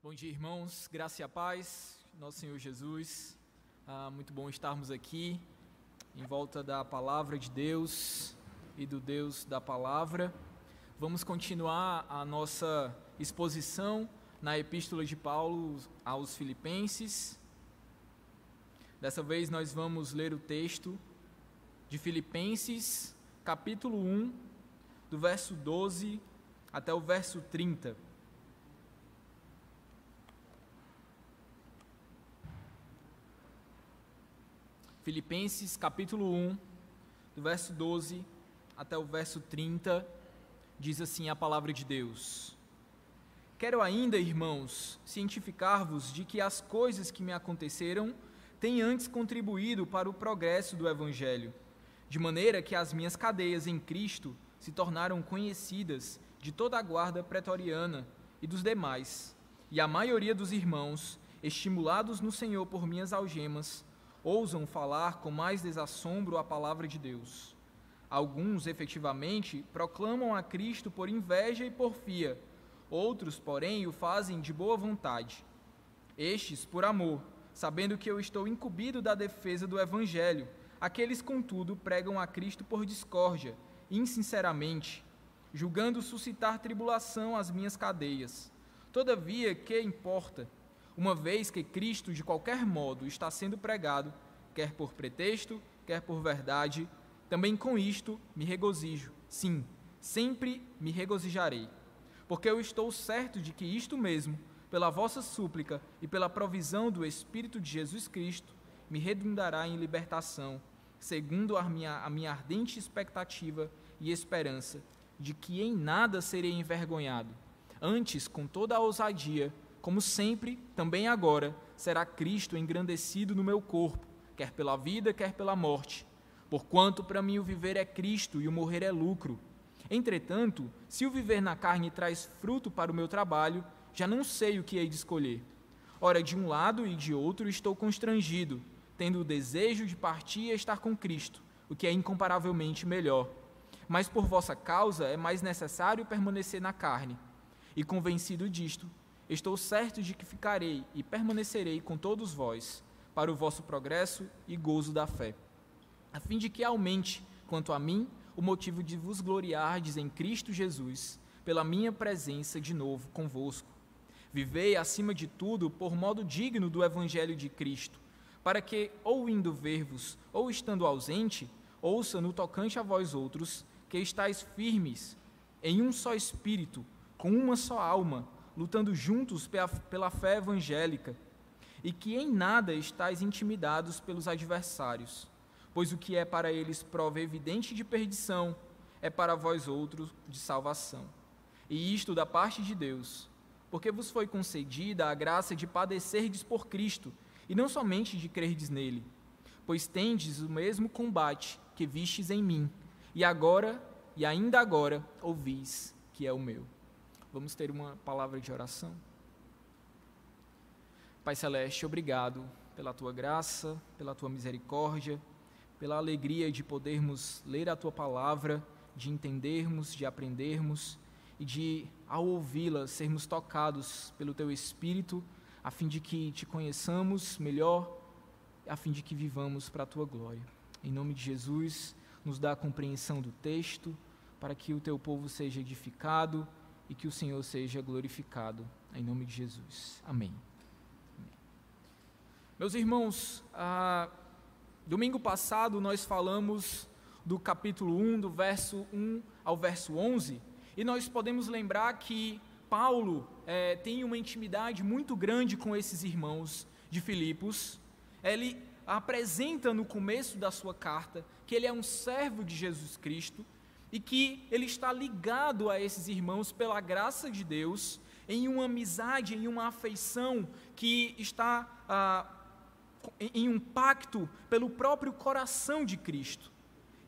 Bom dia, irmãos. Graça e a paz, nosso Senhor Jesus. Ah, muito bom estarmos aqui em volta da palavra de Deus e do Deus da palavra. Vamos continuar a nossa exposição na Epístola de Paulo aos Filipenses. Dessa vez nós vamos ler o texto de Filipenses, capítulo 1, do verso 12 até o verso 30. Filipenses capítulo 1, do verso 12 até o verso 30, diz assim a palavra de Deus: Quero ainda, irmãos, cientificar-vos de que as coisas que me aconteceram têm antes contribuído para o progresso do Evangelho, de maneira que as minhas cadeias em Cristo se tornaram conhecidas de toda a guarda pretoriana e dos demais, e a maioria dos irmãos, estimulados no Senhor por minhas algemas, ousam falar com mais desassombro a palavra de Deus. Alguns, efetivamente, proclamam a Cristo por inveja e porfia, outros, porém, o fazem de boa vontade. Estes, por amor, sabendo que eu estou incumbido da defesa do Evangelho. Aqueles, contudo, pregam a Cristo por discórdia, insinceramente, julgando suscitar tribulação às minhas cadeias. Todavia, que importa? Uma vez que Cristo, de qualquer modo, está sendo pregado, quer por pretexto, quer por verdade, também com isto me regozijo. Sim, sempre me regozijarei, porque eu estou certo de que isto mesmo, pela vossa súplica e pela provisão do Espírito de Jesus Cristo, me redundará em libertação, segundo a minha, a minha ardente expectativa e esperança de que em nada serei envergonhado. Antes, com toda a ousadia, como sempre, também agora, será Cristo engrandecido no meu corpo, quer pela vida, quer pela morte. Porquanto para mim o viver é Cristo e o morrer é lucro. Entretanto, se o viver na carne traz fruto para o meu trabalho, já não sei o que hei de escolher. Ora, de um lado e de outro estou constrangido, tendo o desejo de partir e estar com Cristo, o que é incomparavelmente melhor. Mas por vossa causa é mais necessário permanecer na carne. E convencido disto, estou certo de que ficarei e permanecerei com todos vós, para o vosso progresso e gozo da fé, a fim de que aumente, quanto a mim, o motivo de vos gloriardes em Cristo Jesus, pela minha presença de novo convosco. Vivei, acima de tudo, por modo digno do Evangelho de Cristo, para que, ou indo ver-vos, ou estando ausente, ouça no tocante a vós outros, que estáis firmes, em um só espírito, com uma só alma, lutando juntos pela fé evangélica, e que em nada estáis intimidados pelos adversários, pois o que é para eles prova evidente de perdição, é para vós outros de salvação. E isto da parte de Deus, porque vos foi concedida a graça de padecerdes por Cristo, e não somente de crerdes nele, pois tendes o mesmo combate que vistes em mim, e agora, e ainda agora, ouvis que é o meu. Vamos ter uma palavra de oração. Pai Celeste, obrigado pela tua graça, pela tua misericórdia, pela alegria de podermos ler a tua palavra, de entendermos, de aprendermos e de, ao ouvi-la, sermos tocados pelo teu Espírito, a fim de que te conheçamos melhor, a fim de que vivamos para a tua glória. Em nome de Jesus, nos dá a compreensão do texto, para que o teu povo seja edificado e que o Senhor seja glorificado. Em nome de Jesus. Amém. Meus irmãos, ah, domingo passado nós falamos do capítulo 1, do verso 1 ao verso 11, e nós podemos lembrar que Paulo é, tem uma intimidade muito grande com esses irmãos de Filipos. Ele apresenta no começo da sua carta que ele é um servo de Jesus Cristo e que ele está ligado a esses irmãos pela graça de Deus, em uma amizade, em uma afeição que está ah, em um pacto pelo próprio coração de Cristo.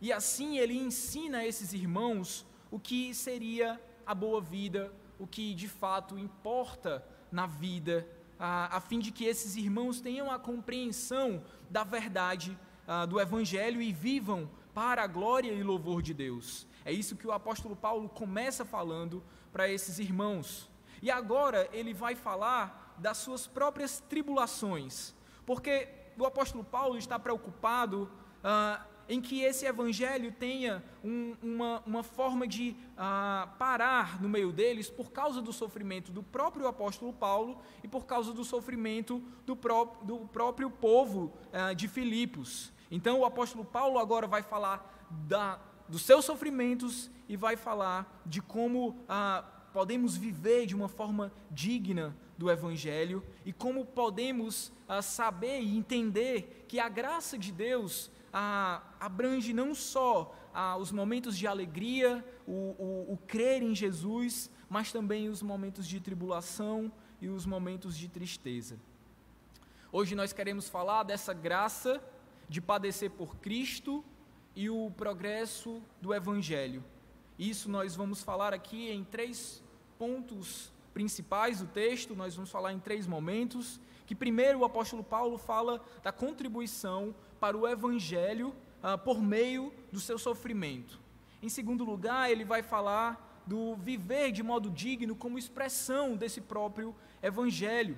E assim ele ensina a esses irmãos o que seria a boa vida, o que de fato importa na vida, ah, a fim de que esses irmãos tenham a compreensão da verdade ah, do Evangelho e vivam para a glória e louvor de Deus. É isso que o apóstolo Paulo começa falando para esses irmãos. E agora ele vai falar das suas próprias tribulações, porque o apóstolo Paulo está preocupado ah, em que esse evangelho tenha um, uma, uma forma de ah, parar no meio deles por causa do sofrimento do próprio apóstolo Paulo e por causa do sofrimento do, pró do próprio povo ah, de Filipos. Então o apóstolo Paulo agora vai falar da, dos seus sofrimentos e vai falar de como ah, podemos viver de uma forma digna do Evangelho e como podemos ah, saber e entender que a graça de Deus ah, abrange não só ah, os momentos de alegria, o, o, o crer em Jesus, mas também os momentos de tribulação e os momentos de tristeza. Hoje nós queremos falar dessa graça de padecer por Cristo e o progresso do Evangelho. Isso nós vamos falar aqui em três pontos principais do texto, nós vamos falar em três momentos. Que primeiro o apóstolo Paulo fala da contribuição para o evangelho ah, por meio do seu sofrimento. Em segundo lugar, ele vai falar do viver de modo digno como expressão desse próprio evangelho.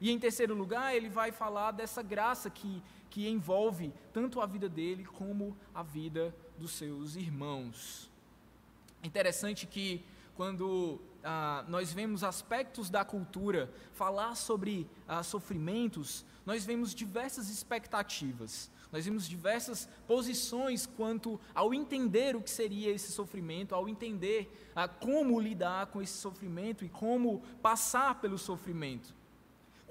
E em terceiro lugar, ele vai falar dessa graça que, que envolve tanto a vida dele como a vida dos seus irmãos. Interessante que quando ah, nós vemos aspectos da cultura falar sobre ah, sofrimentos, nós vemos diversas expectativas. Nós vimos diversas posições quanto ao entender o que seria esse sofrimento, ao entender ah, como lidar com esse sofrimento e como passar pelo sofrimento.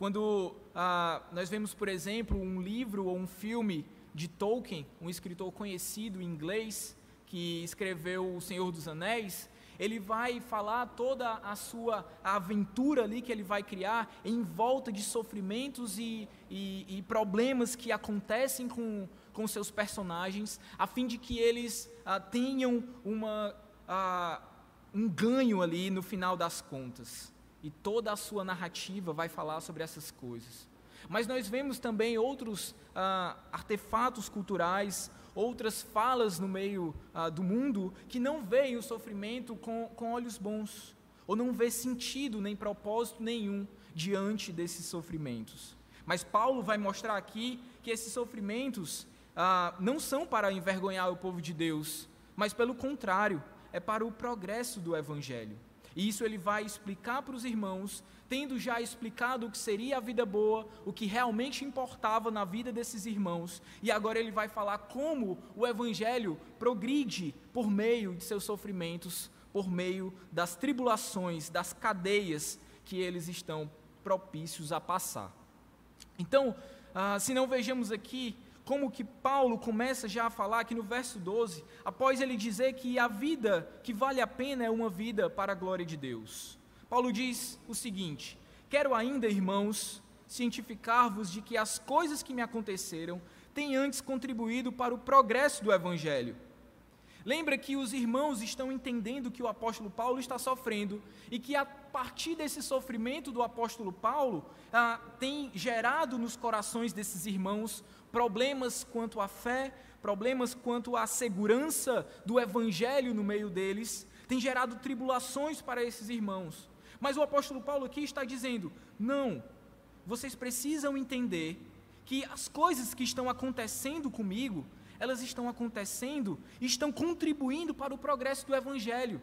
Quando ah, nós vemos, por exemplo, um livro ou um filme de Tolkien, um escritor conhecido em inglês, que escreveu O Senhor dos Anéis, ele vai falar toda a sua aventura ali que ele vai criar em volta de sofrimentos e, e, e problemas que acontecem com, com seus personagens, a fim de que eles ah, tenham uma, ah, um ganho ali no final das contas. E toda a sua narrativa vai falar sobre essas coisas. Mas nós vemos também outros ah, artefatos culturais, outras falas no meio ah, do mundo que não veem o sofrimento com, com olhos bons, ou não vê sentido nem propósito nenhum diante desses sofrimentos. Mas Paulo vai mostrar aqui que esses sofrimentos ah, não são para envergonhar o povo de Deus, mas pelo contrário, é para o progresso do Evangelho. E isso ele vai explicar para os irmãos, tendo já explicado o que seria a vida boa, o que realmente importava na vida desses irmãos. E agora ele vai falar como o evangelho progride por meio de seus sofrimentos, por meio das tribulações, das cadeias que eles estão propícios a passar. Então, ah, se não vejamos aqui como que Paulo começa já a falar aqui no verso 12, após ele dizer que a vida que vale a pena é uma vida para a glória de Deus. Paulo diz o seguinte: Quero ainda, irmãos, cientificar-vos de que as coisas que me aconteceram têm antes contribuído para o progresso do evangelho. Lembra que os irmãos estão entendendo que o apóstolo Paulo está sofrendo e que a partir desse sofrimento do apóstolo Paulo ah, tem gerado nos corações desses irmãos problemas quanto à fé, problemas quanto à segurança do evangelho no meio deles, tem gerado tribulações para esses irmãos. Mas o apóstolo Paulo aqui está dizendo: não, vocês precisam entender que as coisas que estão acontecendo comigo, elas estão acontecendo e estão contribuindo para o progresso do evangelho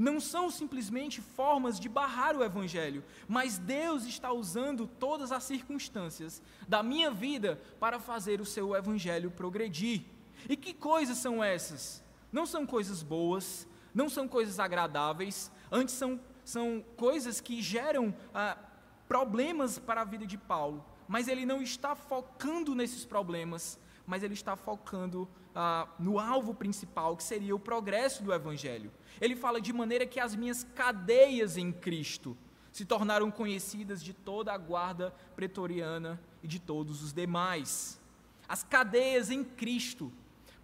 não são simplesmente formas de barrar o Evangelho, mas Deus está usando todas as circunstâncias da minha vida para fazer o seu Evangelho progredir. E que coisas são essas? Não são coisas boas, não são coisas agradáveis, antes são, são coisas que geram ah, problemas para a vida de Paulo, mas ele não está focando nesses problemas, mas ele está focando ah, no alvo principal, que seria o progresso do Evangelho. Ele fala de maneira que as minhas cadeias em Cristo se tornaram conhecidas de toda a guarda pretoriana e de todos os demais. As cadeias em Cristo.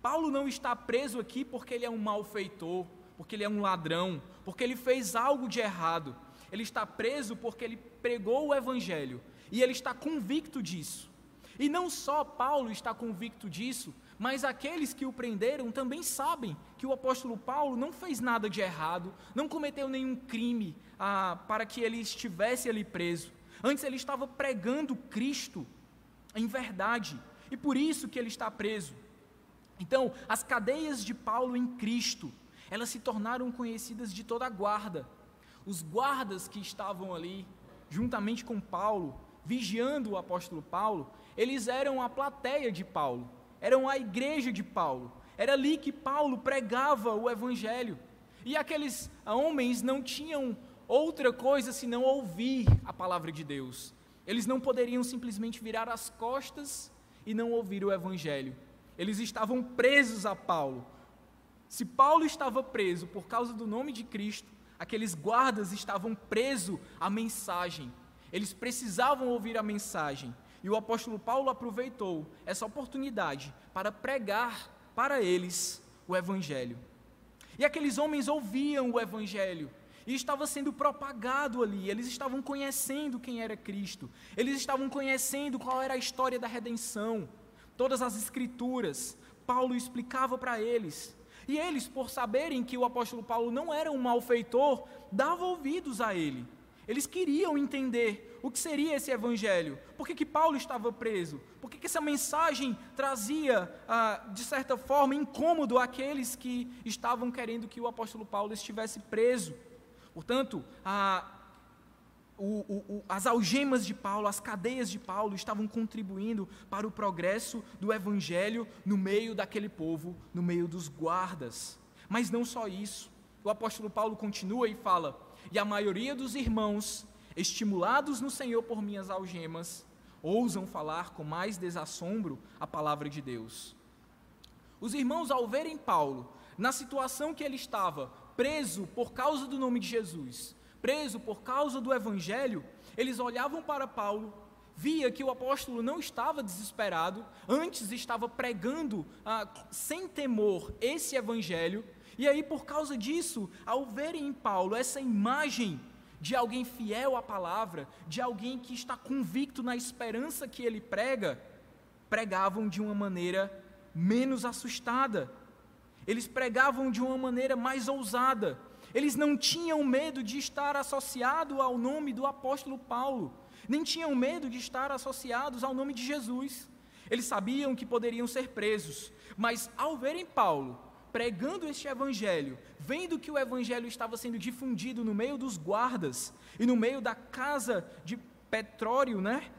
Paulo não está preso aqui porque ele é um malfeitor, porque ele é um ladrão, porque ele fez algo de errado. Ele está preso porque ele pregou o Evangelho e ele está convicto disso. E não só Paulo está convicto disso, mas aqueles que o prenderam também sabem que o apóstolo Paulo não fez nada de errado, não cometeu nenhum crime ah, para que ele estivesse ali preso. Antes ele estava pregando Cristo em verdade, e por isso que ele está preso. Então, as cadeias de Paulo em Cristo, elas se tornaram conhecidas de toda a guarda. Os guardas que estavam ali, juntamente com Paulo, vigiando o apóstolo Paulo, eles eram a plateia de Paulo, eram a igreja de Paulo. Era ali que Paulo pregava o evangelho. E aqueles homens não tinham outra coisa senão ouvir a palavra de Deus. Eles não poderiam simplesmente virar as costas e não ouvir o evangelho. Eles estavam presos a Paulo. Se Paulo estava preso por causa do nome de Cristo, aqueles guardas estavam presos à mensagem. Eles precisavam ouvir a mensagem. E o apóstolo Paulo aproveitou essa oportunidade para pregar para eles o evangelho. E aqueles homens ouviam o evangelho e estava sendo propagado ali, eles estavam conhecendo quem era Cristo, eles estavam conhecendo qual era a história da redenção, todas as escrituras, Paulo explicava para eles. E eles, por saberem que o apóstolo Paulo não era um malfeitor, davam ouvidos a ele. Eles queriam entender o que seria esse evangelho, por que, que Paulo estava preso, por que, que essa mensagem trazia, ah, de certa forma, incômodo àqueles que estavam querendo que o apóstolo Paulo estivesse preso. Portanto, a, o, o, as algemas de Paulo, as cadeias de Paulo estavam contribuindo para o progresso do evangelho no meio daquele povo, no meio dos guardas. Mas não só isso. O apóstolo Paulo continua e fala: E a maioria dos irmãos, estimulados no Senhor por minhas algemas, ousam falar com mais desassombro a palavra de Deus. Os irmãos, ao verem Paulo, na situação que ele estava, preso por causa do nome de Jesus, preso por causa do Evangelho, eles olhavam para Paulo, via que o apóstolo não estava desesperado, antes estava pregando ah, sem temor esse Evangelho, e aí por causa disso, ao verem em Paulo essa imagem de alguém fiel à palavra, de alguém que está convicto na esperança que ele prega, pregavam de uma maneira menos assustada, eles pregavam de uma maneira mais ousada. Eles não tinham medo de estar associado ao nome do apóstolo Paulo, nem tinham medo de estar associados ao nome de Jesus. Eles sabiam que poderiam ser presos, mas ao verem Paulo pregando este evangelho, vendo que o evangelho estava sendo difundido no meio dos guardas e no meio da casa de petróleo, né?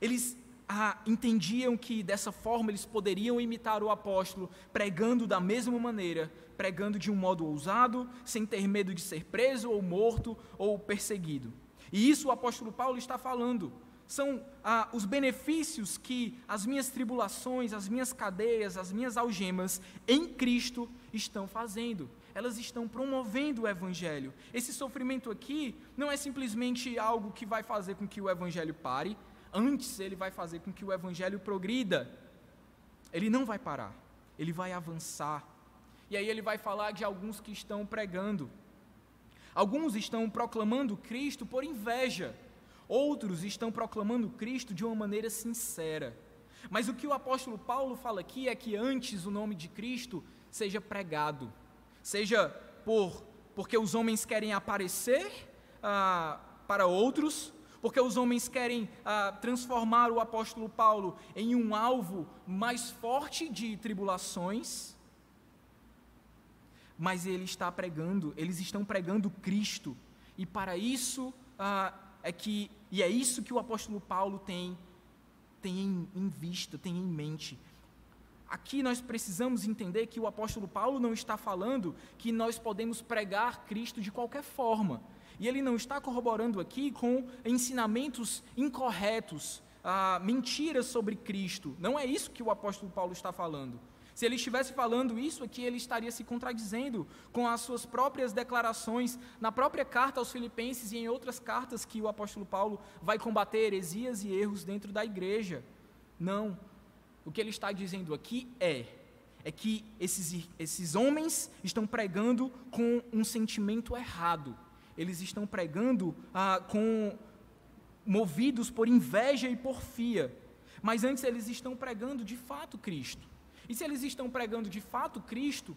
Eles ah, entendiam que dessa forma eles poderiam imitar o apóstolo, pregando da mesma maneira, pregando de um modo ousado, sem ter medo de ser preso ou morto ou perseguido. E isso o apóstolo Paulo está falando. São ah, os benefícios que as minhas tribulações, as minhas cadeias, as minhas algemas em Cristo estão fazendo. Elas estão promovendo o Evangelho. Esse sofrimento aqui não é simplesmente algo que vai fazer com que o Evangelho pare, Antes, ele vai fazer com que o evangelho progrida. Ele não vai parar, ele vai avançar. E aí ele vai falar de alguns que estão pregando. Alguns estão proclamando Cristo por inveja, outros estão proclamando Cristo de uma maneira sincera. Mas o que o apóstolo Paulo fala aqui é que antes o nome de Cristo seja pregado, seja por porque os homens querem aparecer ah, para outros, porque os homens querem ah, transformar o apóstolo Paulo em um alvo mais forte de tribulações, mas ele está pregando, eles estão pregando Cristo, e para isso ah, é que, e é isso que o apóstolo Paulo tem, tem em, em vista, tem em mente. Aqui nós precisamos entender que o apóstolo Paulo não está falando que nós podemos pregar Cristo de qualquer forma. E ele não está corroborando aqui com ensinamentos incorretos, ah, mentiras sobre Cristo. Não é isso que o apóstolo Paulo está falando. Se ele estivesse falando isso aqui, ele estaria se contradizendo com as suas próprias declarações na própria carta aos Filipenses e em outras cartas que o apóstolo Paulo vai combater heresias e erros dentro da igreja. Não. O que ele está dizendo aqui é é que esses, esses homens estão pregando com um sentimento errado eles estão pregando ah, com movidos por inveja e porfia. Mas antes eles estão pregando de fato Cristo. E se eles estão pregando de fato Cristo,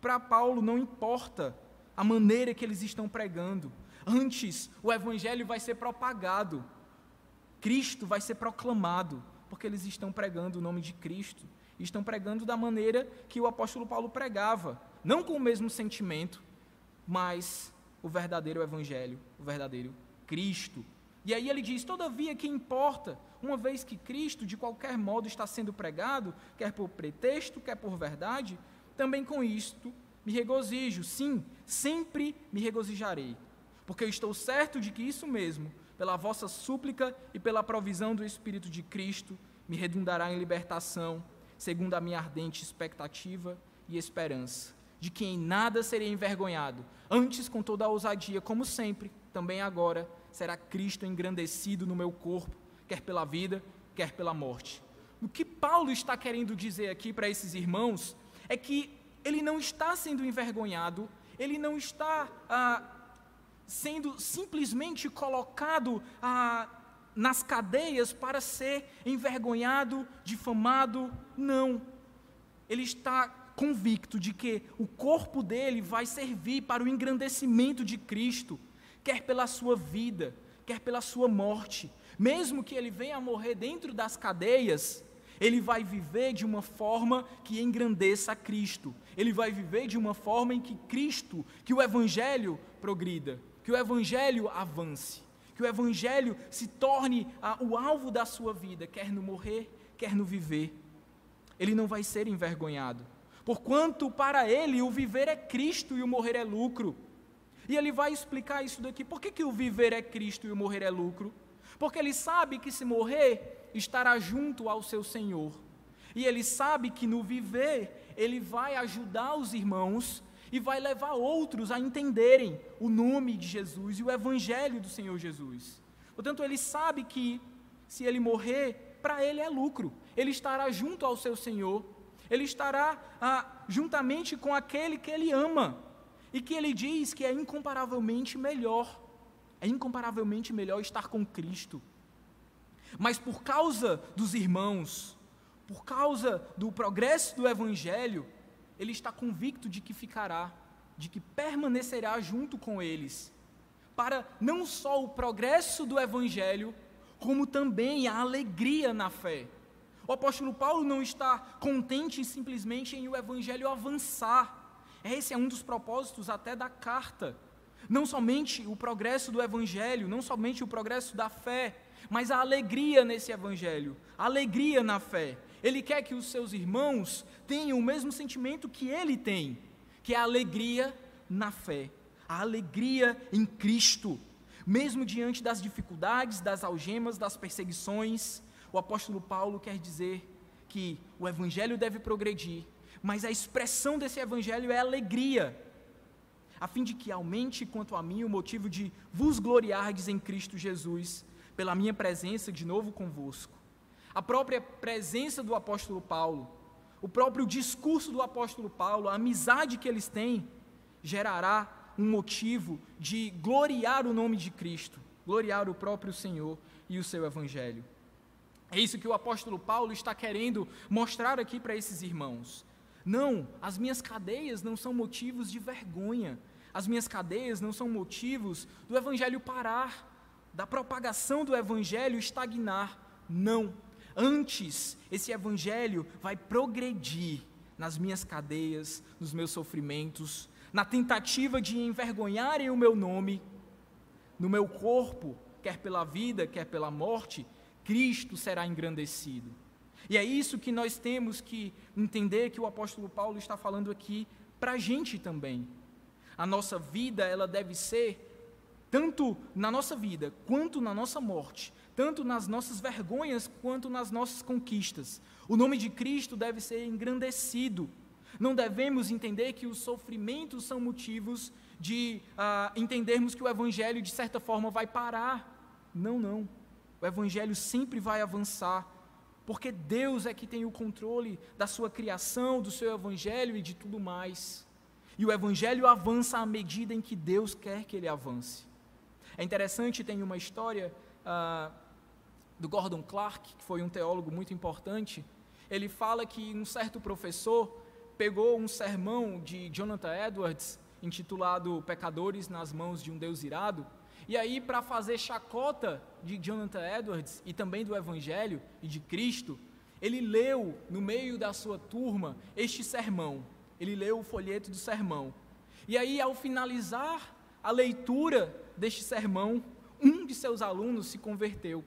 para Paulo não importa a maneira que eles estão pregando. Antes, o evangelho vai ser propagado. Cristo vai ser proclamado, porque eles estão pregando o nome de Cristo. Estão pregando da maneira que o apóstolo Paulo pregava, não com o mesmo sentimento, mas o verdadeiro evangelho, o verdadeiro Cristo. E aí ele diz: todavia, que importa, uma vez que Cristo, de qualquer modo, está sendo pregado, quer por pretexto, quer por verdade, também com isto me regozijo, sim, sempre me regozijarei, porque eu estou certo de que isso mesmo, pela vossa súplica e pela provisão do Espírito de Cristo, me redundará em libertação, segundo a minha ardente expectativa e esperança, de que em nada serei envergonhado, antes com toda a ousadia, como sempre, também agora, será Cristo engrandecido no meu corpo, quer pela vida, quer pela morte. O que Paulo está querendo dizer aqui para esses irmãos é que ele não está sendo envergonhado, ele não está ah, sendo simplesmente colocado ah, nas cadeias para ser envergonhado, difamado. Não. Ele está convicto de que o corpo dele vai servir para o engrandecimento de Cristo, quer pela sua vida, quer pela sua morte. Mesmo que ele venha a morrer dentro das cadeias, ele vai viver de uma forma que engrandeça a Cristo. Ele vai viver de uma forma em que Cristo, que o Evangelho progrida, que o Evangelho avance, que o Evangelho se torne ah, o alvo da sua vida, quer no morrer, quer no viver. Ele não vai ser envergonhado, porquanto para ele o viver é Cristo e o morrer é lucro. E ele vai explicar isso daqui. Por que, que o viver é Cristo e o morrer é lucro? Porque ele sabe que se morrer, estará junto ao seu Senhor. E ele sabe que no viver, ele vai ajudar os irmãos e vai levar outros a entenderem o nome de Jesus e o evangelho do Senhor Jesus. Portanto, ele sabe que se ele morrer, para ele é lucro. Ele estará junto ao seu Senhor, ele estará ah, juntamente com aquele que ele ama e que ele diz que é incomparavelmente melhor. É incomparavelmente melhor estar com Cristo. Mas por causa dos irmãos, por causa do progresso do Evangelho, ele está convicto de que ficará, de que permanecerá junto com eles, para não só o progresso do Evangelho, como também a alegria na fé. O apóstolo Paulo não está contente simplesmente em o Evangelho avançar. Esse é um dos propósitos até da carta. Não somente o progresso do Evangelho, não somente o progresso da fé, mas a alegria nesse evangelho, a alegria na fé. Ele quer que os seus irmãos tenham o mesmo sentimento que ele tem, que é a alegria na fé, a alegria em Cristo. Mesmo diante das dificuldades, das algemas, das perseguições, o apóstolo Paulo quer dizer que o evangelho deve progredir, mas a expressão desse evangelho é alegria, a fim de que aumente quanto a mim o motivo de vos gloriardes em Cristo Jesus pela minha presença de novo convosco. A própria presença do apóstolo Paulo, o próprio discurso do apóstolo Paulo, a amizade que eles têm, gerará um motivo de gloriar o nome de Cristo, gloriar o próprio Senhor e o seu Evangelho. É isso que o apóstolo Paulo está querendo mostrar aqui para esses irmãos. Não, as minhas cadeias não são motivos de vergonha, as minhas cadeias não são motivos do Evangelho parar da propagação do evangelho estagnar. Não. Antes, esse evangelho vai progredir nas minhas cadeias, nos meus sofrimentos, na tentativa de envergonharem o meu nome, no meu corpo, quer pela vida, quer pela morte, Cristo será engrandecido. E é isso que nós temos que entender que o apóstolo Paulo está falando aqui para a gente também. A nossa vida, ela deve ser tanto na nossa vida quanto na nossa morte, tanto nas nossas vergonhas quanto nas nossas conquistas. O nome de Cristo deve ser engrandecido. Não devemos entender que os sofrimentos são motivos de ah, entendermos que o Evangelho, de certa forma, vai parar. Não, não. O Evangelho sempre vai avançar, porque Deus é que tem o controle da sua criação, do seu Evangelho e de tudo mais. E o Evangelho avança à medida em que Deus quer que ele avance. É interessante, tem uma história ah, do Gordon Clark, que foi um teólogo muito importante. Ele fala que um certo professor pegou um sermão de Jonathan Edwards intitulado Pecadores nas Mãos de um Deus Irado. E aí, para fazer chacota de Jonathan Edwards e também do Evangelho e de Cristo, ele leu no meio da sua turma este sermão. Ele leu o folheto do sermão. E aí, ao finalizar a leitura deste sermão, um de seus alunos se converteu.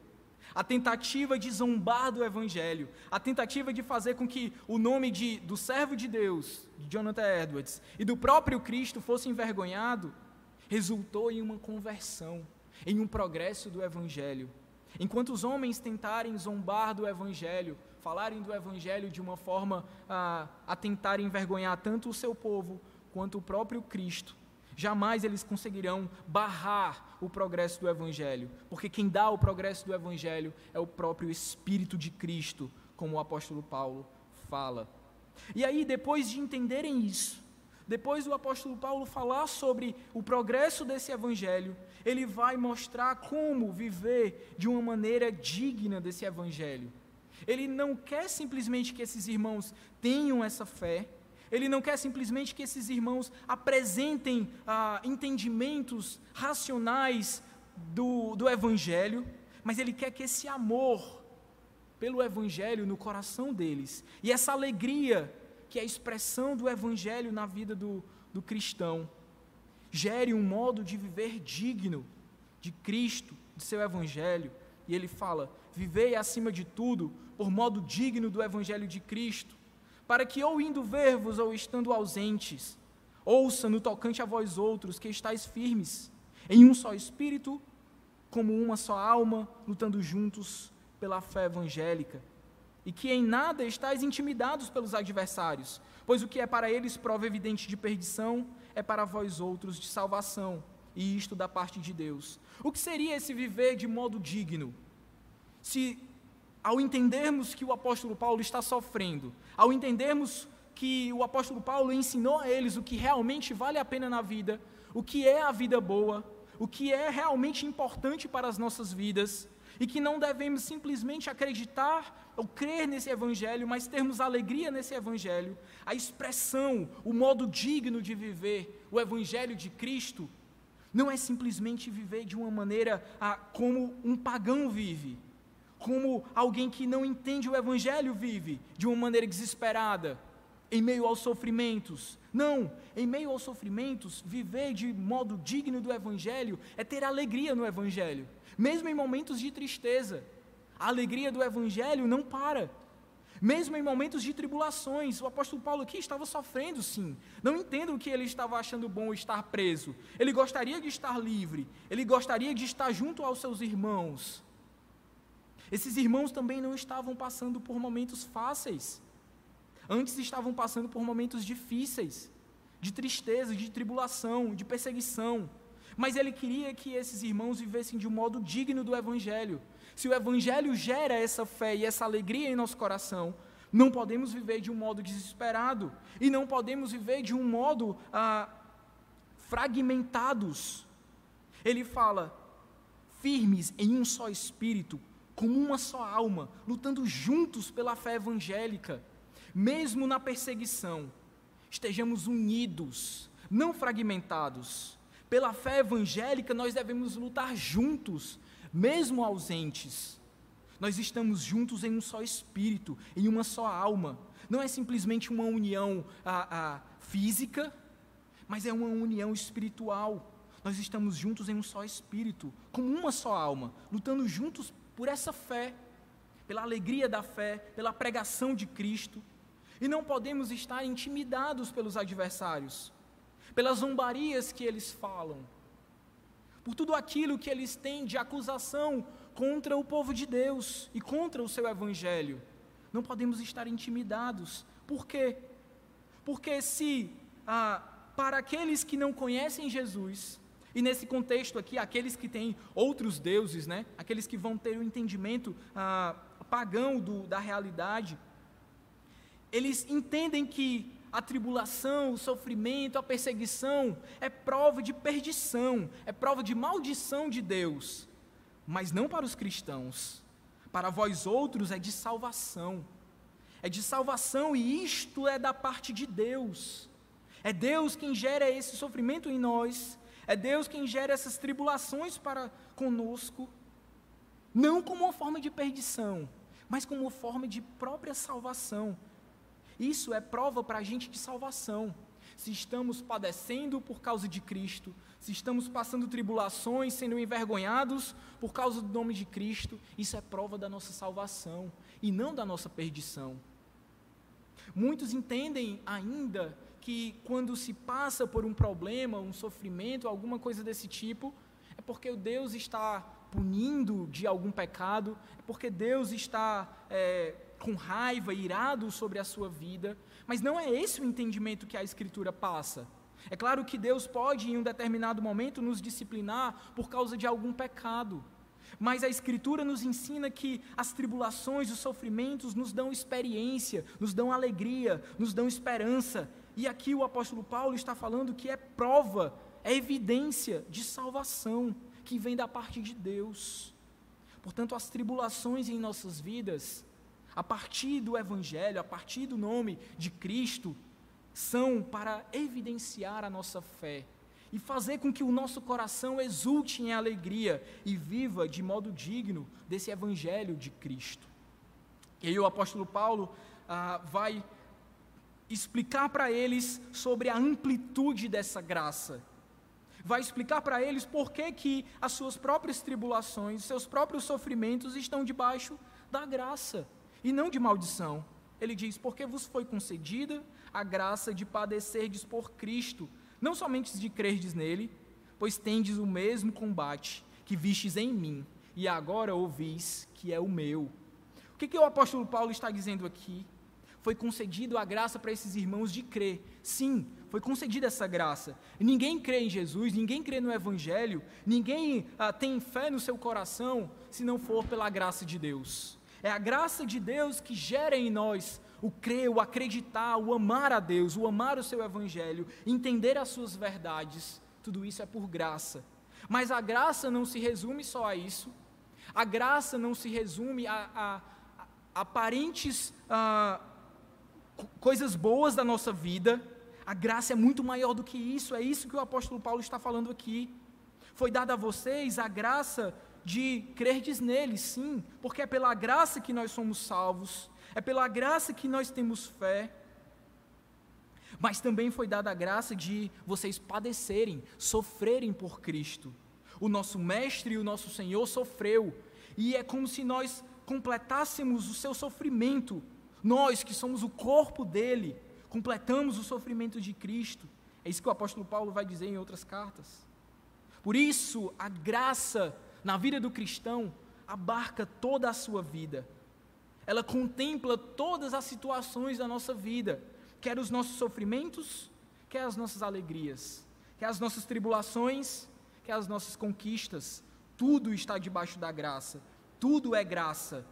A tentativa de zombar do Evangelho, a tentativa de fazer com que o nome de, do servo de Deus, de Jonathan Edwards, e do próprio Cristo fosse envergonhado, resultou em uma conversão, em um progresso do Evangelho. Enquanto os homens tentarem zombar do Evangelho, falarem do Evangelho de uma forma a, a tentar envergonhar tanto o seu povo quanto o próprio Cristo, jamais eles conseguirão barrar o progresso do Evangelho, porque quem dá o progresso do Evangelho é o próprio Espírito de Cristo, como o apóstolo Paulo fala. E aí, depois de entenderem isso, depois do apóstolo Paulo falar sobre o progresso desse evangelho, ele vai mostrar como viver de uma maneira digna desse evangelho. Ele não quer simplesmente que esses irmãos tenham essa fé, ele não quer simplesmente que esses irmãos apresentem ah, entendimentos racionais do, do evangelho, mas ele quer que esse amor pelo evangelho no coração deles e essa alegria que é a expressão do Evangelho na vida do, do cristão. Gere um modo de viver digno de Cristo, de seu Evangelho. E ele fala: vivei acima de tudo por modo digno do Evangelho de Cristo, para que, ou indo ver-vos, ou estando ausentes, ouça no tocante a vós outros que estáis firmes, em um só espírito, como uma só alma, lutando juntos pela fé evangélica e que em nada estáis intimidados pelos adversários, pois o que é para eles prova evidente de perdição, é para vós outros de salvação, e isto da parte de Deus. O que seria esse viver de modo digno? Se, ao entendermos que o apóstolo Paulo está sofrendo, ao entendermos que o apóstolo Paulo ensinou a eles o que realmente vale a pena na vida, o que é a vida boa, o que é realmente importante para as nossas vidas, e que não devemos simplesmente acreditar ou crer nesse evangelho, mas termos alegria nesse evangelho, a expressão, o modo digno de viver o evangelho de Cristo, não é simplesmente viver de uma maneira ah, como um pagão vive, como alguém que não entende o evangelho vive, de uma maneira desesperada, em meio aos sofrimentos. Não, em meio aos sofrimentos, viver de modo digno do evangelho é ter alegria no evangelho mesmo em momentos de tristeza, a alegria do Evangelho não para. Mesmo em momentos de tribulações, o apóstolo Paulo aqui estava sofrendo, sim. Não entendo o que ele estava achando bom estar preso. Ele gostaria de estar livre. Ele gostaria de estar junto aos seus irmãos. Esses irmãos também não estavam passando por momentos fáceis. Antes estavam passando por momentos difíceis, de tristeza, de tribulação, de perseguição. Mas ele queria que esses irmãos vivessem de um modo digno do Evangelho. Se o Evangelho gera essa fé e essa alegria em nosso coração, não podemos viver de um modo desesperado e não podemos viver de um modo ah, fragmentados. Ele fala, firmes em um só espírito, como uma só alma, lutando juntos pela fé evangélica, mesmo na perseguição, estejamos unidos, não fragmentados. Pela fé evangélica, nós devemos lutar juntos, mesmo ausentes. Nós estamos juntos em um só espírito, em uma só alma. Não é simplesmente uma união a, a, física, mas é uma união espiritual. Nós estamos juntos em um só espírito, como uma só alma, lutando juntos por essa fé, pela alegria da fé, pela pregação de Cristo. E não podemos estar intimidados pelos adversários pelas zombarias que eles falam, por tudo aquilo que eles têm de acusação contra o povo de Deus e contra o seu evangelho. Não podemos estar intimidados. Por quê? Porque se ah, para aqueles que não conhecem Jesus, e nesse contexto aqui, aqueles que têm outros deuses, né? aqueles que vão ter o um entendimento ah, pagão do, da realidade, eles entendem que a tribulação, o sofrimento, a perseguição é prova de perdição, é prova de maldição de Deus, mas não para os cristãos. Para vós outros é de salvação. É de salvação e isto é da parte de Deus. É Deus quem gera esse sofrimento em nós, é Deus quem gera essas tribulações para conosco, não como uma forma de perdição, mas como uma forma de própria salvação. Isso é prova para a gente de salvação. Se estamos padecendo por causa de Cristo, se estamos passando tribulações, sendo envergonhados por causa do nome de Cristo, isso é prova da nossa salvação e não da nossa perdição. Muitos entendem ainda que quando se passa por um problema, um sofrimento, alguma coisa desse tipo, é porque Deus está punindo de algum pecado, é porque Deus está é, com raiva, irado sobre a sua vida. Mas não é esse o entendimento que a Escritura passa. É claro que Deus pode, em um determinado momento, nos disciplinar por causa de algum pecado. Mas a Escritura nos ensina que as tribulações, os sofrimentos nos dão experiência, nos dão alegria, nos dão esperança. E aqui o apóstolo Paulo está falando que é prova, é evidência de salvação que vem da parte de Deus. Portanto, as tribulações em nossas vidas, a partir do Evangelho, a partir do nome de Cristo, são para evidenciar a nossa fé e fazer com que o nosso coração exulte em alegria e viva de modo digno desse Evangelho de Cristo. E aí o apóstolo Paulo ah, vai explicar para eles sobre a amplitude dessa graça. Vai explicar para eles por que, que as suas próprias tribulações, seus próprios sofrimentos estão debaixo da graça e não de maldição. Ele diz: Porque vos foi concedida a graça de padecerdes por Cristo, não somente de crerdes nele, pois tendes o mesmo combate que vistes em mim, e agora ouvis que é o meu. O que, que o apóstolo Paulo está dizendo aqui? foi concedido a graça para esses irmãos de crer. Sim, foi concedida essa graça. Ninguém crê em Jesus, ninguém crê no Evangelho, ninguém ah, tem fé no seu coração se não for pela graça de Deus. É a graça de Deus que gera em nós o crer, o acreditar, o amar a Deus, o amar o seu Evangelho, entender as suas verdades. Tudo isso é por graça. Mas a graça não se resume só a isso. A graça não se resume a, a, a aparentes. A, coisas boas da nossa vida, a graça é muito maior do que isso, é isso que o apóstolo Paulo está falando aqui. Foi dada a vocês a graça de crerdes nele, sim, porque é pela graça que nós somos salvos, é pela graça que nós temos fé. Mas também foi dada a graça de vocês padecerem, sofrerem por Cristo. O nosso Mestre e o nosso Senhor sofreu, e é como se nós completássemos o seu sofrimento nós que somos o corpo dele, completamos o sofrimento de Cristo. É isso que o apóstolo Paulo vai dizer em outras cartas. Por isso, a graça na vida do cristão abarca toda a sua vida. Ela contempla todas as situações da nossa vida, quer os nossos sofrimentos, quer as nossas alegrias, quer as nossas tribulações, quer as nossas conquistas. Tudo está debaixo da graça. Tudo é graça.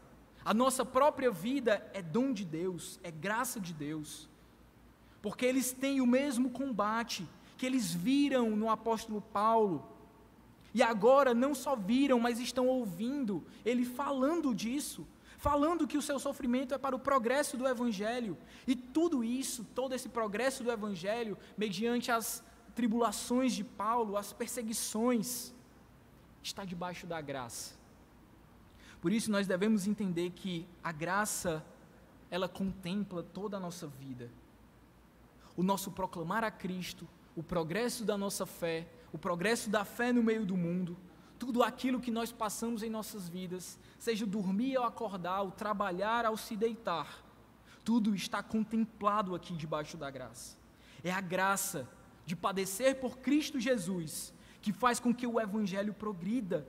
A nossa própria vida é dom de Deus, é graça de Deus. Porque eles têm o mesmo combate que eles viram no apóstolo Paulo. E agora não só viram, mas estão ouvindo ele falando disso, falando que o seu sofrimento é para o progresso do evangelho. E tudo isso, todo esse progresso do evangelho, mediante as tribulações de Paulo, as perseguições, está debaixo da graça. Por isso nós devemos entender que a graça ela contempla toda a nossa vida. O nosso proclamar a Cristo, o progresso da nossa fé, o progresso da fé no meio do mundo, tudo aquilo que nós passamos em nossas vidas, seja dormir ao acordar, o trabalhar ao se deitar, tudo está contemplado aqui debaixo da graça. É a graça de padecer por Cristo Jesus que faz com que o evangelho progrida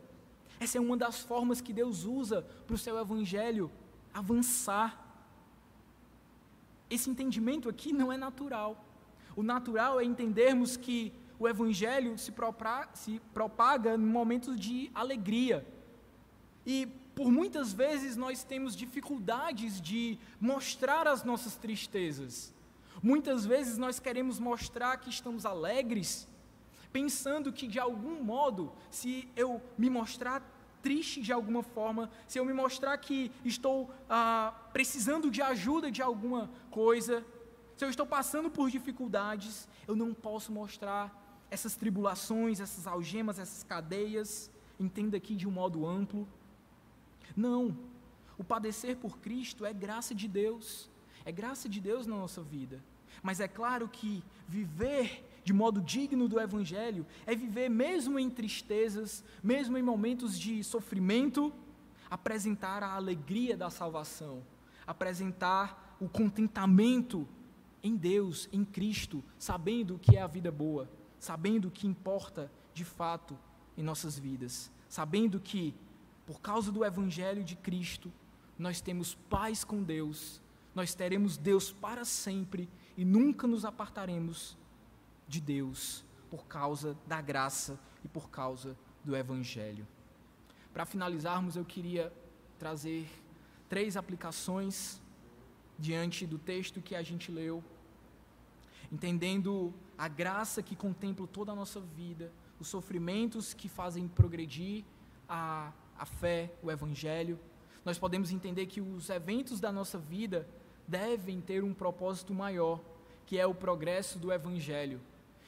essa é uma das formas que Deus usa para o seu evangelho avançar. Esse entendimento aqui não é natural. O natural é entendermos que o evangelho se, se propaga em momentos de alegria. E por muitas vezes nós temos dificuldades de mostrar as nossas tristezas. Muitas vezes nós queremos mostrar que estamos alegres, pensando que de algum modo, se eu me mostrar triste de alguma forma, se eu me mostrar que estou ah, precisando de ajuda de alguma coisa, Se eu estou passando por dificuldades, eu não posso mostrar essas tribulações, essas algemas, essas cadeias, entenda aqui de um modo amplo. Não. O padecer por Cristo é graça de Deus. É graça de Deus na nossa vida. Mas é claro que viver de modo digno do Evangelho é viver mesmo em tristezas, mesmo em momentos de sofrimento, apresentar a alegria da salvação, apresentar o contentamento em Deus, em Cristo, sabendo que é a vida boa, sabendo o que importa de fato em nossas vidas, sabendo que, por causa do Evangelho de Cristo, nós temos paz com Deus, nós teremos Deus para sempre e nunca nos apartaremos de Deus por causa da graça e por causa do Evangelho. Para finalizarmos, eu queria trazer três aplicações diante do texto que a gente leu, entendendo a graça que contempla toda a nossa vida, os sofrimentos que fazem progredir a, a fé, o Evangelho. Nós podemos entender que os eventos da nossa vida devem ter um propósito maior, que é o progresso do Evangelho.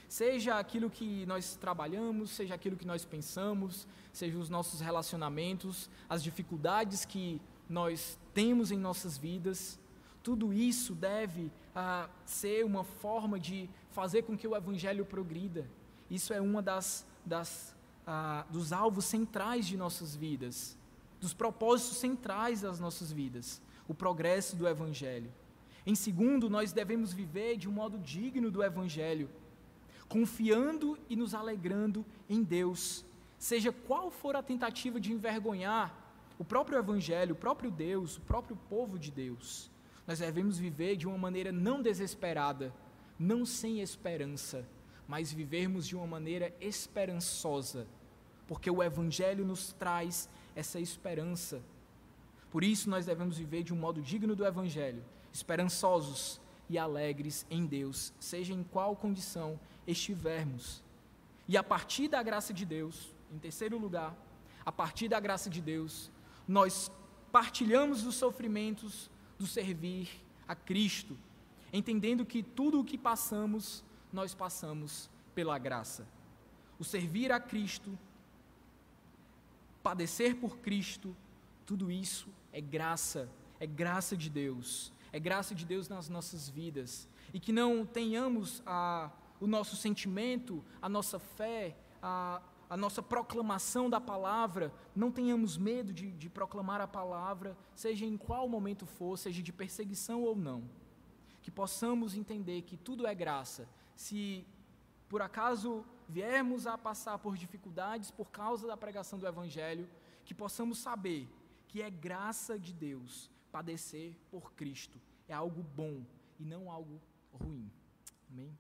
Seja aquilo que nós trabalhamos, seja aquilo que nós pensamos, seja os nossos relacionamentos, as dificuldades que nós temos em nossas vidas, tudo isso deve ah, ser uma forma de fazer com que o Evangelho progrida. Isso é uma das, das ah, dos alvos centrais de nossas vidas, dos propósitos centrais das nossas vidas o progresso do Evangelho. Em segundo, nós devemos viver de um modo digno do Evangelho, confiando e nos alegrando em Deus, seja qual for a tentativa de envergonhar o próprio Evangelho, o próprio Deus, o próprio povo de Deus. Nós devemos viver de uma maneira não desesperada, não sem esperança, mas vivermos de uma maneira esperançosa, porque o Evangelho nos traz essa esperança por isso nós devemos viver de um modo digno do Evangelho, esperançosos e alegres em Deus, seja em qual condição estivermos. E a partir da graça de Deus, em terceiro lugar, a partir da graça de Deus, nós partilhamos os sofrimentos do servir a Cristo, entendendo que tudo o que passamos, nós passamos pela graça. O servir a Cristo, padecer por Cristo, tudo isso é graça, é graça de Deus, é graça de Deus nas nossas vidas. E que não tenhamos a, o nosso sentimento, a nossa fé, a, a nossa proclamação da palavra, não tenhamos medo de, de proclamar a palavra, seja em qual momento for, seja de perseguição ou não. Que possamos entender que tudo é graça. Se por acaso viermos a passar por dificuldades por causa da pregação do Evangelho, que possamos saber que é graça de Deus padecer por Cristo. É algo bom e não algo ruim. Amém?